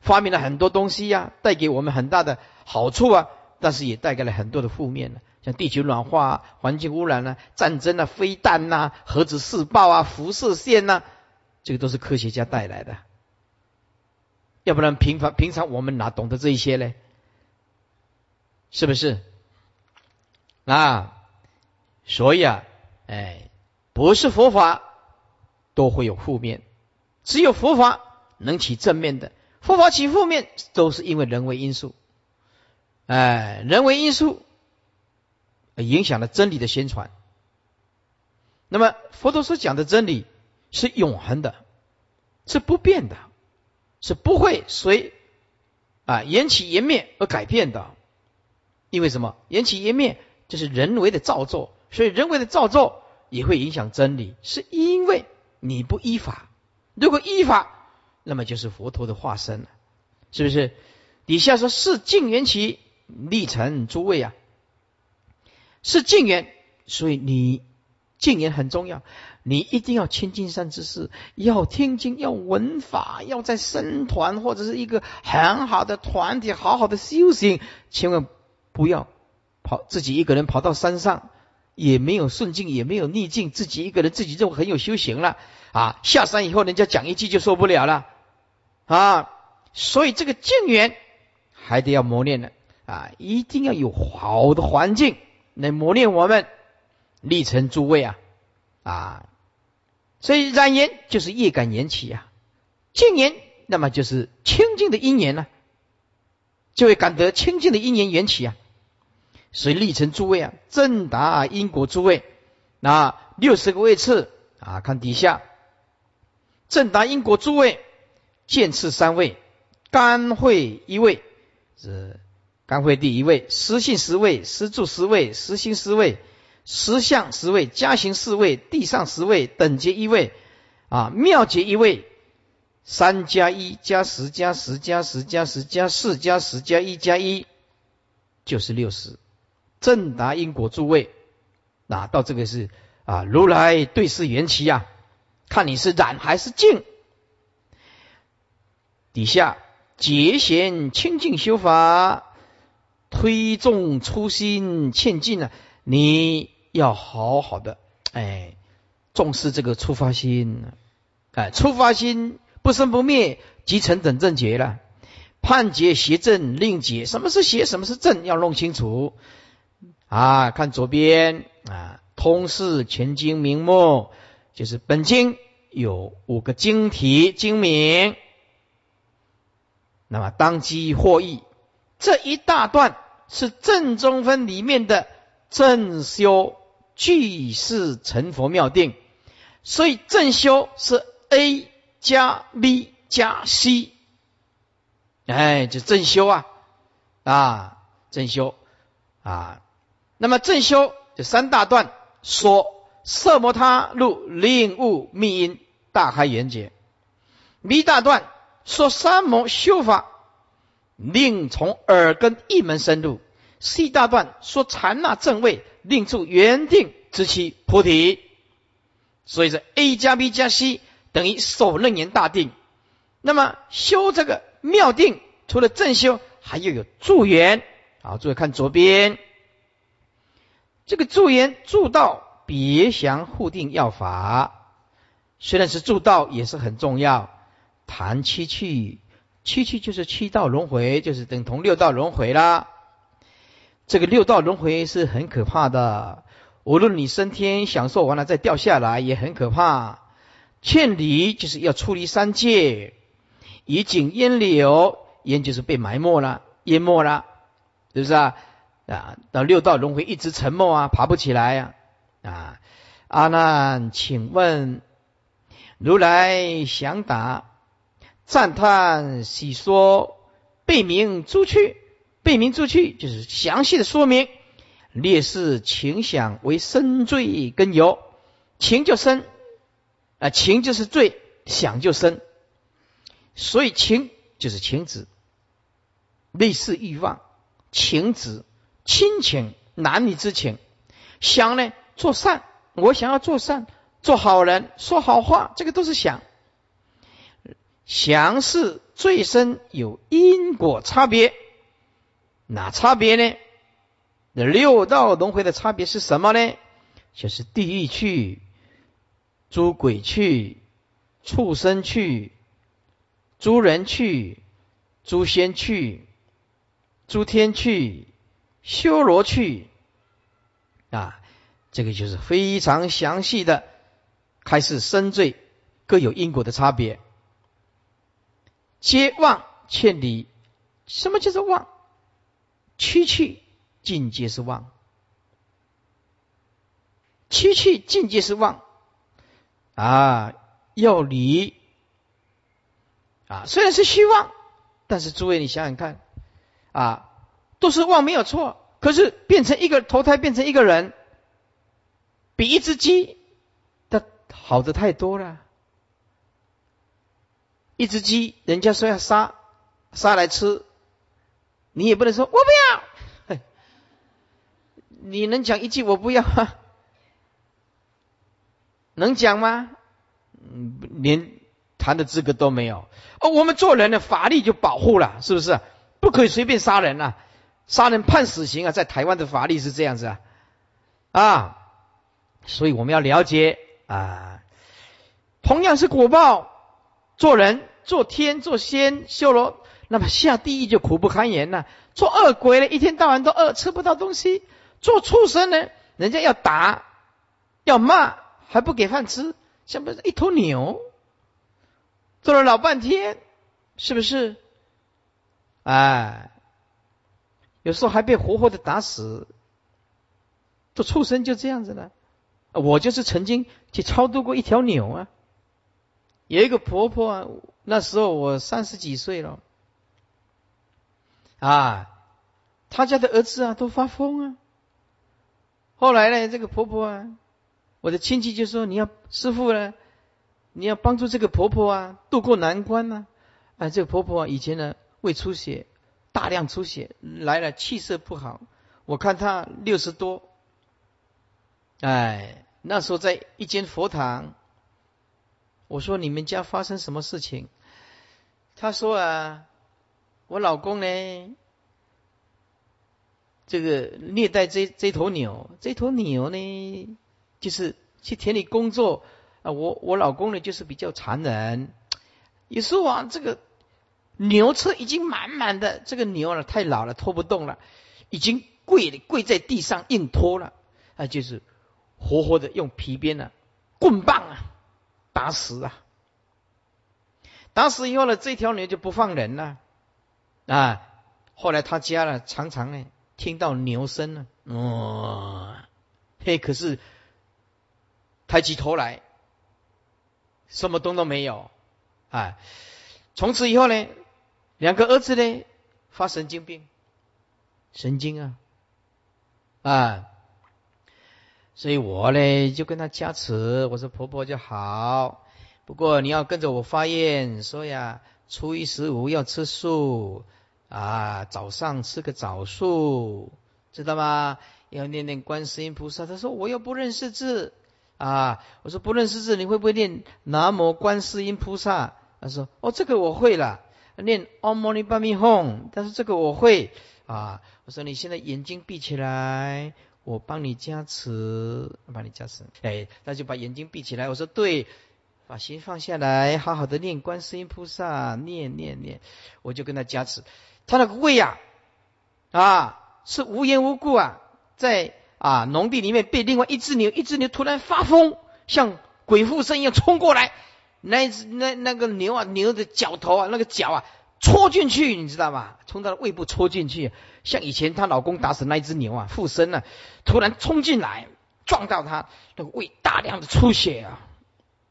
发明了很多东西呀，带给我们很大的好处啊。但是也带来了很多的负面呢，像地球暖化、环境污染啊、战争啊、飞弹呐、核子试爆啊、辐射线呐，这个都是科学家带来的。要不然平凡平常我们哪懂得这一些呢？是不是？啊，所以啊，哎，不是佛法都会有负面，只有佛法能起正面的。佛法起负面都是因为人为因素。哎，人为因素影响了真理的宣传。那么佛陀所讲的真理是永恒的，是不变的，是不会随啊，缘起缘灭而改变的。因为什么？缘起缘灭就是人为的造作，所以人为的造作也会影响真理，是因为你不依法。如果依法，那么就是佛陀的化身了，是不是？底下说是净缘起，立成诸位啊，是净缘，所以你净缘很重要。你一定要亲近善知识，要听经，要闻法，要在僧团或者是一个很好的团体，好好的修行。千万不要跑自己一个人跑到山上，也没有顺境，也没有逆境，自己一个人自己就很有修行了啊！下山以后，人家讲一句就受不了了啊！所以这个净缘还得要磨练呢啊！一定要有好的环境来磨练我们，立成诸位啊啊！所以染言就是业感缘起呀，净言那么就是清净的因缘呢，就会感得清净的因缘缘起啊。所以立成诸位啊，正达因果诸位，那六十个位次啊，看底下正达因果诸位，见次三位，甘会一位是甘会第一位，实性十位，实住十位，实心十位。十相十位，加行四位，地上十位，等级一位，啊，妙节一位，三加一加十加十加十加十加四加十加一加一，就是六十。正达因果诸位，那到这个是啊，如来对视缘起呀，看你是染还是净。底下节贤清净修法，推重初心欠进啊，你。要好好的，哎，重视这个出发心，哎，出发心不生不灭，即成等正觉了。判结邪正，令解什么是邪，什么是正，要弄清楚。啊，看左边啊，通释全经名目，就是本经有五个经题经名，那么当机获益，这一大段是正中分里面的正修。具是成佛妙定，所以正修是 A 加 B 加 C，哎，就正修啊啊，正修啊。那么正修这三大段说色摩他入令悟密因大开眼界，B 大段说三摩修法令从耳根一门深入，C 大段说禅那正位。令住圆定之期菩提，所以说 A 加 B 加 C 等于首楞严大定。那么修这个妙定，除了正修，还要有助缘。好，注意看左边，这个助缘助道别详护定要法，虽然是助道，也是很重要。谈七趣，七趣就是七道轮回，就是等同六道轮回啦。这个六道轮回是很可怕的，无论你升天享受完了再掉下来也很可怕。劝离就是要出离三界，以井淹流，淹就是被埋没了，淹没了，是不是啊？啊，到六道轮回一直沉默啊，爬不起来呀！啊，阿难，请问如来详答，赞叹喜说，背名诸趣。背名注去就是详细的说明，烈士情想为生罪根由，情就生啊，情就是罪，想就生，所以情就是情子，类似欲望，情子亲情男女之情，想呢做善，我想要做善，做好人，说好话，这个都是想，想是最深有因果差别。哪差别呢？那六道轮回的差别是什么呢？就是地狱去、诸鬼去、畜生去、诸人去、诸仙去、诸天去、修罗去啊！这个就是非常详细的开始生罪各有因果的差别。皆妄欠理，什么叫做妄？区去境界是妄，区去境界是妄啊，要离啊，虽然是虚妄但是诸位，你想想看，啊，都是妄没有错，可是变成一个投胎变成一个人，比一只鸡的好的太多了。一只鸡，人家说要杀，杀来吃，你也不能说我不要，你能讲一句我不要？能讲吗？连谈的资格都没有。哦，我们做人的法律就保护了，是不是？不可以随便杀人啊！杀人判死刑啊！在台湾的法律是这样子啊，啊，所以我们要了解啊，同样是果报，做人。做天做仙修罗，那么下地狱就苦不堪言了。做恶鬼呢，一天到晚都饿，吃不到东西；做畜生呢，人家要打，要骂，还不给饭吃，像不是一头牛，做了老半天，是不是？哎，有时候还被活活的打死。做畜生就这样子了。我就是曾经去超度过一条牛啊。有一个婆婆啊，那时候我三十几岁了，啊，她家的儿子啊都发疯啊。后来呢，这个婆婆啊，我的亲戚就说：“你要师傅呢，你要帮助这个婆婆啊渡过难关呢。”啊，这个婆婆以前呢胃出血，大量出血来了，气色不好。我看他六十多，哎，那时候在一间佛堂。我说你们家发生什么事情？他说啊，我老公呢，这个虐待这这头牛，这头牛呢，就是去田里工作啊。我我老公呢，就是比较残忍。有时候啊，这个牛车已经满满的，这个牛呢太老了，拖不动了，已经跪跪在地上硬拖了啊，就是活活的用皮鞭呢，棍棒啊。打死啊！打死以后呢，这条牛就不放人了啊。后来他家呢，常常呢听到牛声呢，哦，嘿，可是抬起头来，什么东都没有啊。从此以后呢，两个儿子呢发神经病，神经啊啊。所以我呢就跟他加持，我说婆婆就好，不过你要跟着我发愿，说呀初一十五要吃素啊，早上吃个早素，知道吗？要念念观世音菩萨。他说我又不认识字啊，我说不认识字，你会不会念南无观世音菩萨？他说哦这个我会了，念阿弥陀巴咪吽，但是这个我会啊。我说你现在眼睛闭起来。我帮你加持，帮你加持。哎，那就把眼睛闭起来。我说对，把心放下来，好好的念观世音菩萨，念念念。我就跟他加持，他那个胃啊，啊，是无缘无故啊，在啊农地里面被另外一只牛，一只牛突然发疯，像鬼附身一样冲过来，那只那那个牛啊，牛的脚头啊，那个脚啊。戳进去，你知道吗？从他的胃部戳进去，像以前她老公打死那一只牛啊，附身了，突然冲进来撞到他，那个胃大量的出血啊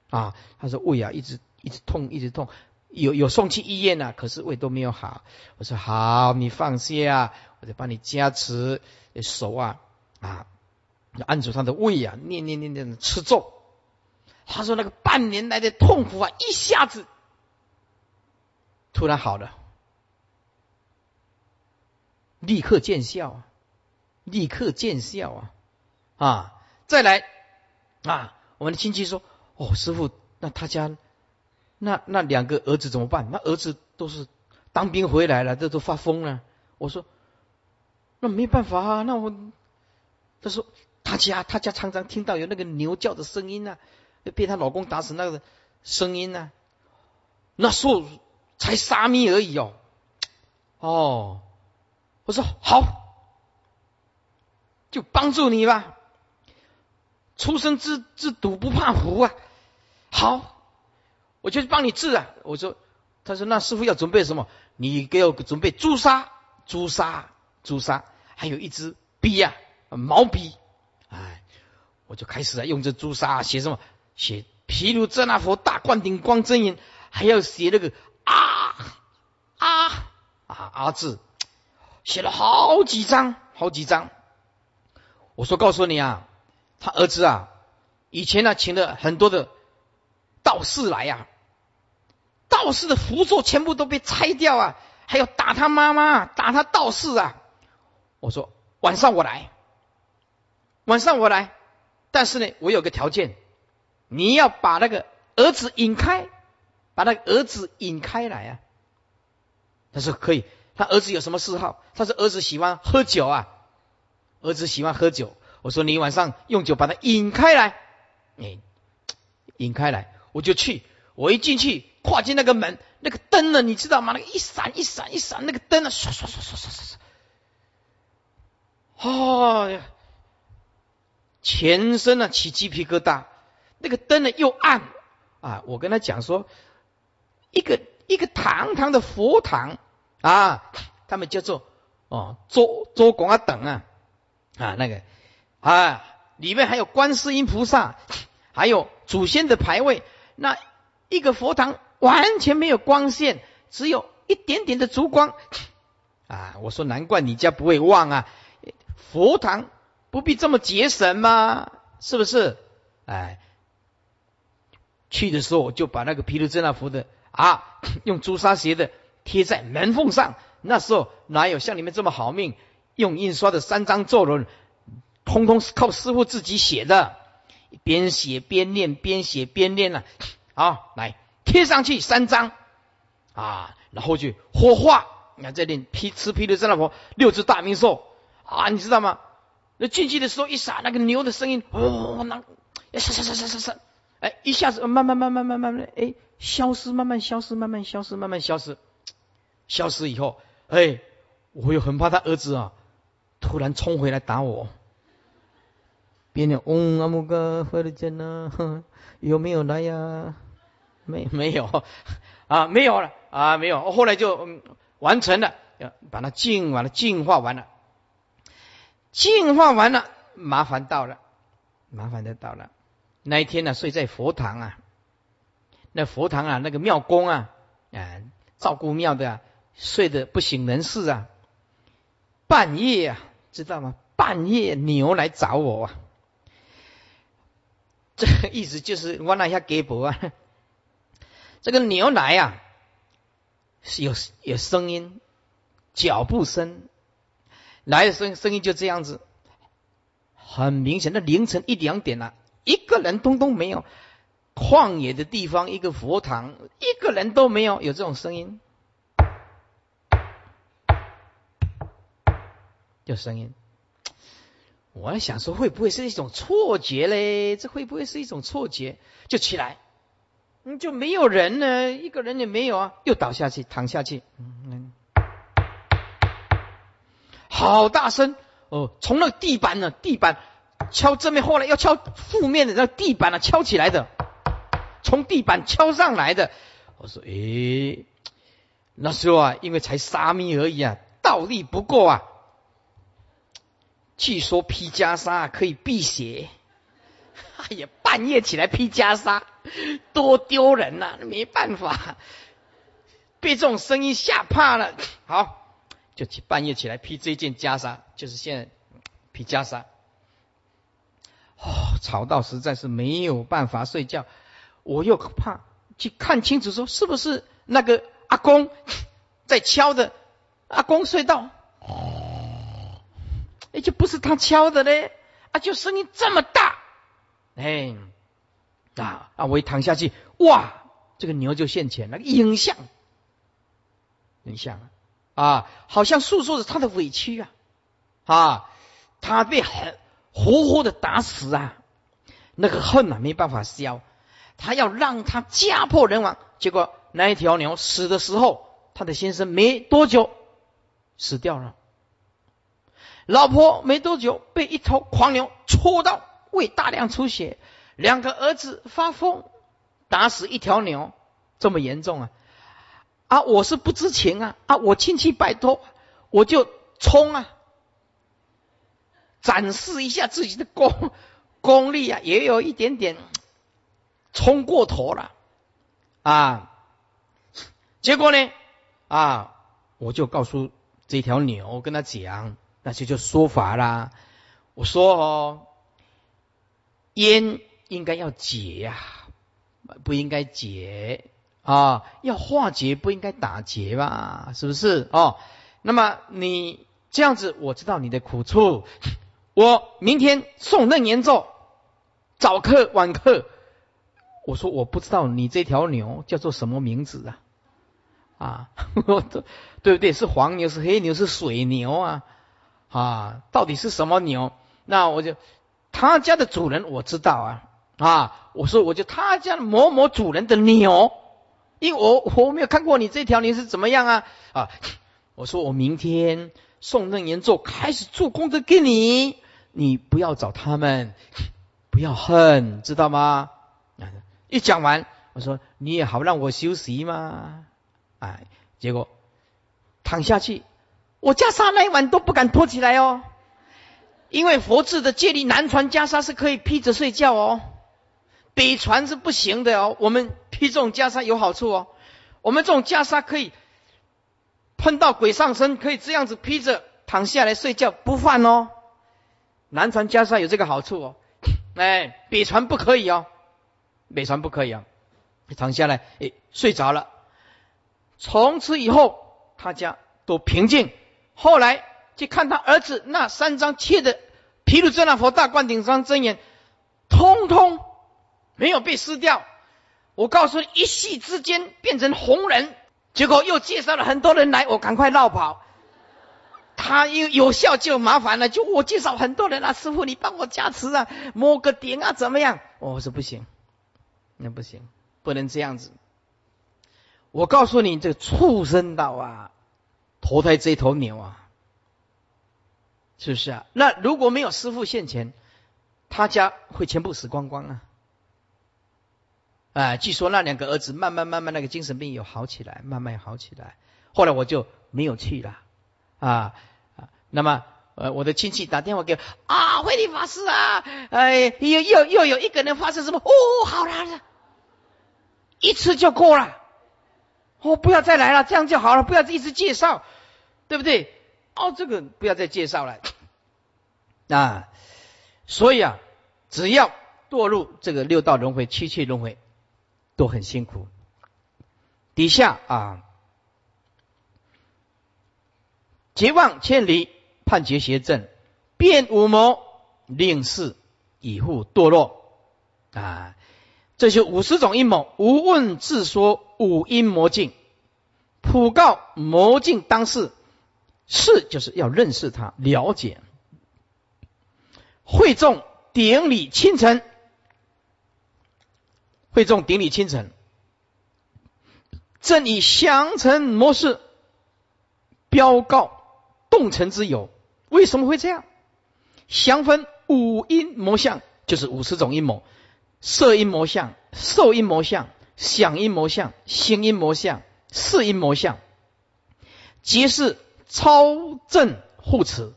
啊！他说胃啊一直一直痛，一直痛，有有送去医院了，可是胃都没有好。我说好，你放下，我就帮你加持手啊啊，按住他的胃啊，念念念念的吃咒。他说那个半年来的痛苦啊，一下子。突然好了，立刻见效啊！立刻见效啊！啊，再来啊！我们的亲戚说：“哦，师傅，那他家那那两个儿子怎么办？那儿子都是当兵回来了，这都发疯了。”我说：“那没办法啊，那我……他说他家他家常常听到有那个牛叫的声音啊，被她老公打死那个声音啊，那说。”才沙弥而已哦，哦，我说好，就帮助你吧。出生之之犊不怕虎啊，好，我就去帮你治啊。我说，他说那师傅要准备什么？你给我准备朱砂，朱砂，朱砂，还有一支笔呀，毛笔。哎，我就开始啊，用这朱砂写什么？写毗卢遮那佛大灌顶光真言，还要写那个。啊啊！啊，阿字写了好几张，好几张。我说告诉你啊，他儿子啊，以前呢请了很多的道士来呀，道士的符咒全部都被拆掉啊，还要打他妈妈，打他道士啊。我说晚上我来，晚上我来，但是呢，我有个条件，你要把那个儿子引开，把那个儿子引开来啊。他说可以，他儿子有什么嗜好？他说儿子喜欢喝酒啊，儿子喜欢喝酒。我说你晚上用酒把他引开来，引开来，我就去。我一进去，跨进那个门，那个灯呢，你知道吗？那个一闪一闪一闪，那个灯呢，唰唰唰唰唰唰唰。哦呀，全身呢起鸡皮疙瘩，那个灯呢又暗啊！我跟他讲说，一个一个堂堂的佛堂啊，他们叫做哦周周公啊等啊啊那个啊里面还有观世音菩萨，还有祖先的牌位，那一个佛堂完全没有光线，只有一点点的烛光啊！我说难怪你家不会旺啊！佛堂不必这么节省吗？是不是？哎，去的时候就把那个毗卢遮那佛的啊，用朱砂写的贴在门缝上。那时候哪有像你们这么好命，用印刷的三张咒轮，通通是靠师傅自己写的，边写边念，边写边念了。好，来贴上去三张啊，然后就火化。你看这里毗吃毗卢遮那佛六只大明寿。啊，你知道吗？那进去的时候一撒，那个牛的声音，哦，那，杀杀杀杀杀杀，哎，一下子慢慢慢慢慢慢慢，哎，消失，慢慢消失，慢慢消失，慢慢消失，消失以后，哎，我又很怕他儿子啊，突然冲回来打我。别人嗡阿姆哥回来见呢，有没有来呀？没没有啊，没有了啊，没有。后来就完成了，要把它净完了，净化完了。净化完了，麻烦到了，麻烦的到了。那一天呢，睡在佛堂啊，那佛堂啊，那个庙公啊，啊，照顾庙的，睡得不省人事啊。半夜啊，知道吗？半夜牛来找我啊，这个意思就是弯了一下胳膊啊，这个牛来啊，有有声音，脚步声。来的声声音就这样子，很明显。那凌晨一两点了，一个人通通没有。旷野的地方，一个佛堂，一个人都没有，有这种声音，有声音。我还想说，会不会是一种错觉嘞？这会不会是一种错觉？就起来，嗯，就没有人呢，一个人也没有啊，又倒下去，躺下去，嗯。好大声哦！从那个地板呢，地板敲正面，后来要敲负面的，那地板呢敲起来的，从地板敲上来的。我说，诶，那时候啊，因为才沙弥而已啊，道力不够啊。据说披袈裟可以辟邪，哎呀，半夜起来披袈裟，多丢人呐！没办法，被这种声音吓怕了。好。就起半夜起来披这件袈裟，就是现在披袈裟。哦，吵到实在是没有办法睡觉，我又怕去看清楚，说是不是那个阿公在敲的？阿公睡到，哎，就不是他敲的嘞，啊，就声音这么大，哎，啊，我一躺下去，哇，这个牛就现前了，影像，影像。啊，好像诉说着他的委屈啊！啊，他被很活活的打死啊，那个恨啊没办法消，他要让他家破人亡。结果那一条牛死的时候，他的先生没多久死掉了，老婆没多久被一头狂牛戳到，胃大量出血，两个儿子发疯，打死一条牛，这么严重啊！啊，我是不知情啊！啊，我亲戚拜托，我就冲啊，展示一下自己的功功力啊，也有一点点冲过头了啊。结果呢，啊，我就告诉这条牛，跟他讲，那就叫说法啦。我说哦，烟应该要解呀，不应该解啊，要化解，不应该打结吧？是不是哦？那么你这样子，我知道你的苦处。我明天送任延咒，早课晚课。我说我不知道你这条牛叫做什么名字啊？啊，对不对？是黄牛，是黑牛，是水牛啊？啊，到底是什么牛？那我就他家的主人我知道啊啊！我说我就他家某某主人的牛，因为我我没有看过你这条牛是怎么样啊啊！我说我明天送任延咒开始做功德给你。你不要找他们，不要恨，知道吗？一讲完，我说你也好让我休息嘛。哎，结果躺下去，我袈裟那一晚都不敢脱起来哦，因为佛制的戒律，南传袈裟是可以披着睡觉哦，北传是不行的哦。我们披这种袈裟有好处哦，我们这种袈裟可以碰到鬼上身，可以这样子披着躺下来睡觉不犯哦。南传袈裟有这个好处哦，哎，北传不可以哦，北传不可以啊，躺下来，哎，睡着了。从此以后，他家都平静。后来去看他儿子那三张切的毗卢遮那佛大灌顶上真言，通通没有被撕掉。我告诉你，一夕之间变成红人，结果又介绍了很多人来，我赶快绕跑。他有有效就麻烦了，就我介绍很多人啊，师傅你帮我加持啊，摸个点啊，怎么样？我说不行，那不行，不能这样子。我告诉你，这个畜生道啊，投胎这头牛啊，是不是啊？那如果没有师傅现前，他家会全部死光光啊！啊，据说那两个儿子慢慢慢慢那个精神病有好起来，慢慢好起来。后来我就没有去了。啊，那么呃，我的亲戚打电话给啊，慧理法师啊，哎，又又又有一个人发生什么？哦，好了，一次就够了，哦，不要再来了，这样就好了，不要一直介绍，对不对？哦，这个不要再介绍了啊，所以啊，只要堕入这个六道轮回、七七轮回，都很辛苦。底下啊。结望千里，判决邪正，变五谋，令世以护堕落啊！这些五十种阴谋，无问自说五阴魔境，普告魔境当事，事就是要认识他，了解。会众顶礼清晨，会众顶礼清晨，正以降臣模式标告。动尘之有，为什么会这样？降分五阴魔相，就是五十种阴谋：色阴魔相、受阴魔相、想阴魔相、行阴魔相、事阴魔相，即是超正护持。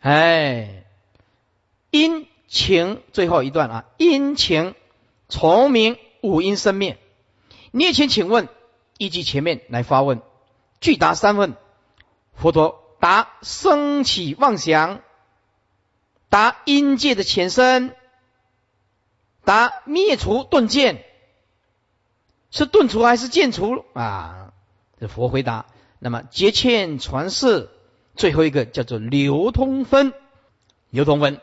哎，阴情最后一段啊，阴情从明五阴生灭。聂请请问，依据前面来发问，具答三问。佛陀答：升起妄想，答阴界的前身，答灭除顿见，是顿除还是见除啊？这佛回答。那么结欠传世，最后一个叫做流通分。流通分，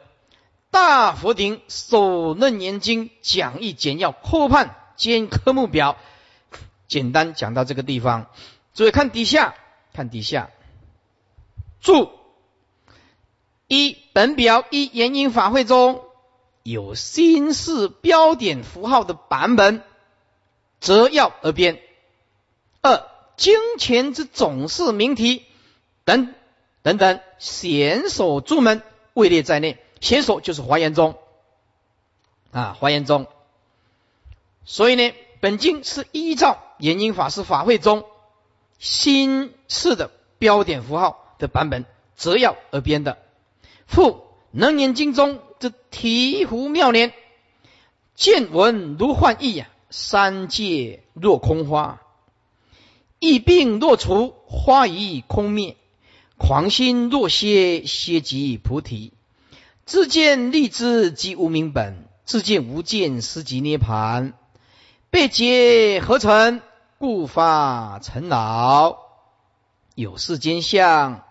大佛顶首楞严经讲义简要后判兼科目表，简单讲到这个地方。注意看底下，看底下。注：一本表一研音法会中有新式标点符号的版本，择要而编；二经前之总是名题等等等，显所注门位列在内。显所就是华严宗啊，华严宗。所以呢，本经是依照研音法师法会中新式的标点符号。的版本择要而编的，复能言经中之醍醐妙年，见闻如幻意呀，三界若空花，疫病若除，花已空灭；狂心若歇，歇即菩提。自见立之即无明本，自见无见思即涅盘。被劫何成？故发尘恼。有世间相，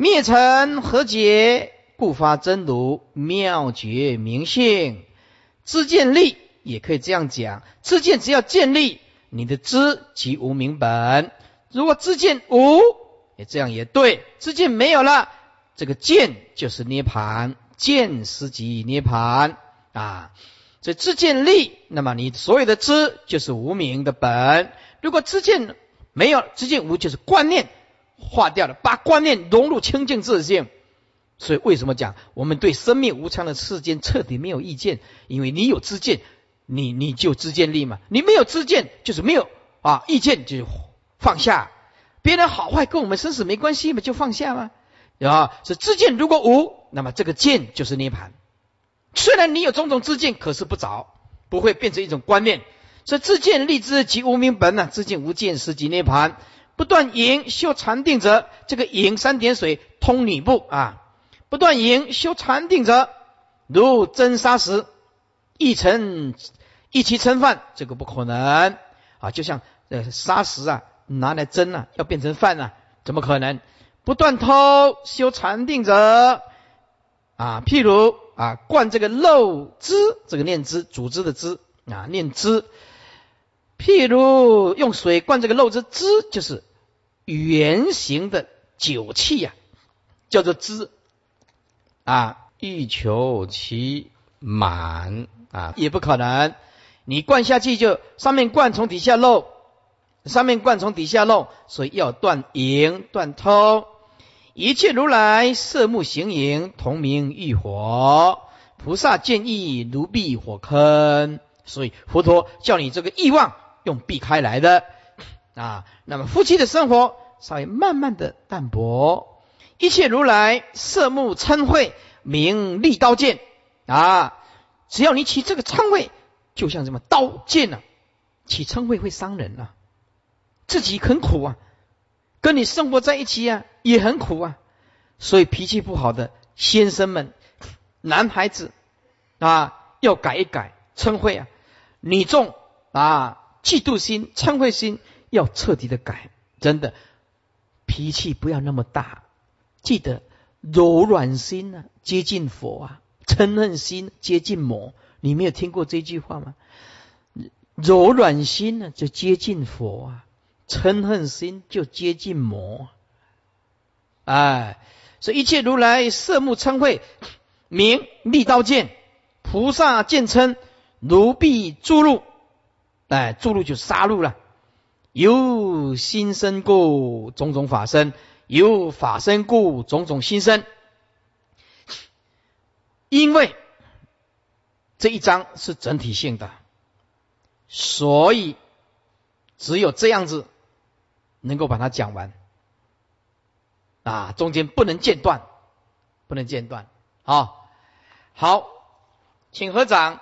灭尘何解？故发真如妙觉明性。自见立也可以这样讲，自见只要建立你的知即无明本。如果自见无，也这样也对。自见没有了，这个见就是涅盘，见思即涅盘啊。这知见力，那么你所有的知就是无名的本。如果知见没有，知见无就是观念化掉了，把观念融入清净自性。所以为什么讲我们对生命无常的世间彻底没有意见？因为你有知见，你你就知见力嘛。你没有知见，就是没有啊意见，就放下。别人好坏跟我们生死没关系嘛，就放下嘛。啊，是知见如果无，那么这个见就是涅盘。虽然你有种种自见，可是不着，不会变成一种观念。所以自见立之即无名本呢，自见无见是即涅盘。不断营修禅定者，这个营三点水通女部啊。不断营修禅定者，如蒸砂石，一成一其称饭，这个不可能啊。就像呃砂石啊，拿来蒸啊，要变成饭啊，怎么可能？不断偷修禅定者啊，譬如。啊，灌这个漏汁，这个念汁，组织的汁啊，念汁。譬如用水灌这个漏汁，汁就是圆形的酒器呀，叫做汁啊。欲求其满啊，也不可能。你灌下去就上面灌，从底下漏，上面灌从底下漏，所以要断营断通。一切如来色目形影，同名欲火。菩萨见意如避火坑，所以佛陀叫你这个欲望用避开来的啊。那么夫妻的生活稍微慢慢的淡薄。一切如来色目嗔恚，名利刀剑啊。只要你起这个嗔恚，就像什么刀剑啊，起嗔恚会伤人啊，自己很苦啊。跟你生活在一起啊，也很苦啊，所以脾气不好的先生们、男孩子啊，要改一改嗔恚啊，女众啊，嫉妒心、嗔恚心要彻底的改，真的脾气不要那么大，记得柔软心啊，接近佛啊，嗔恨心接近魔，你没有听过这句话吗？柔软心呢，就接近佛啊。嗔恨心就接近魔，哎，所以一切如来色目嗔恚，名利刀剑，菩萨见称如避诸入，哎，诸入就杀戮了。由心生故，种种法生；由法生故，种种心生。因为这一章是整体性的，所以只有这样子。能够把它讲完啊，中间不能间断，不能间断。好，好，请合掌。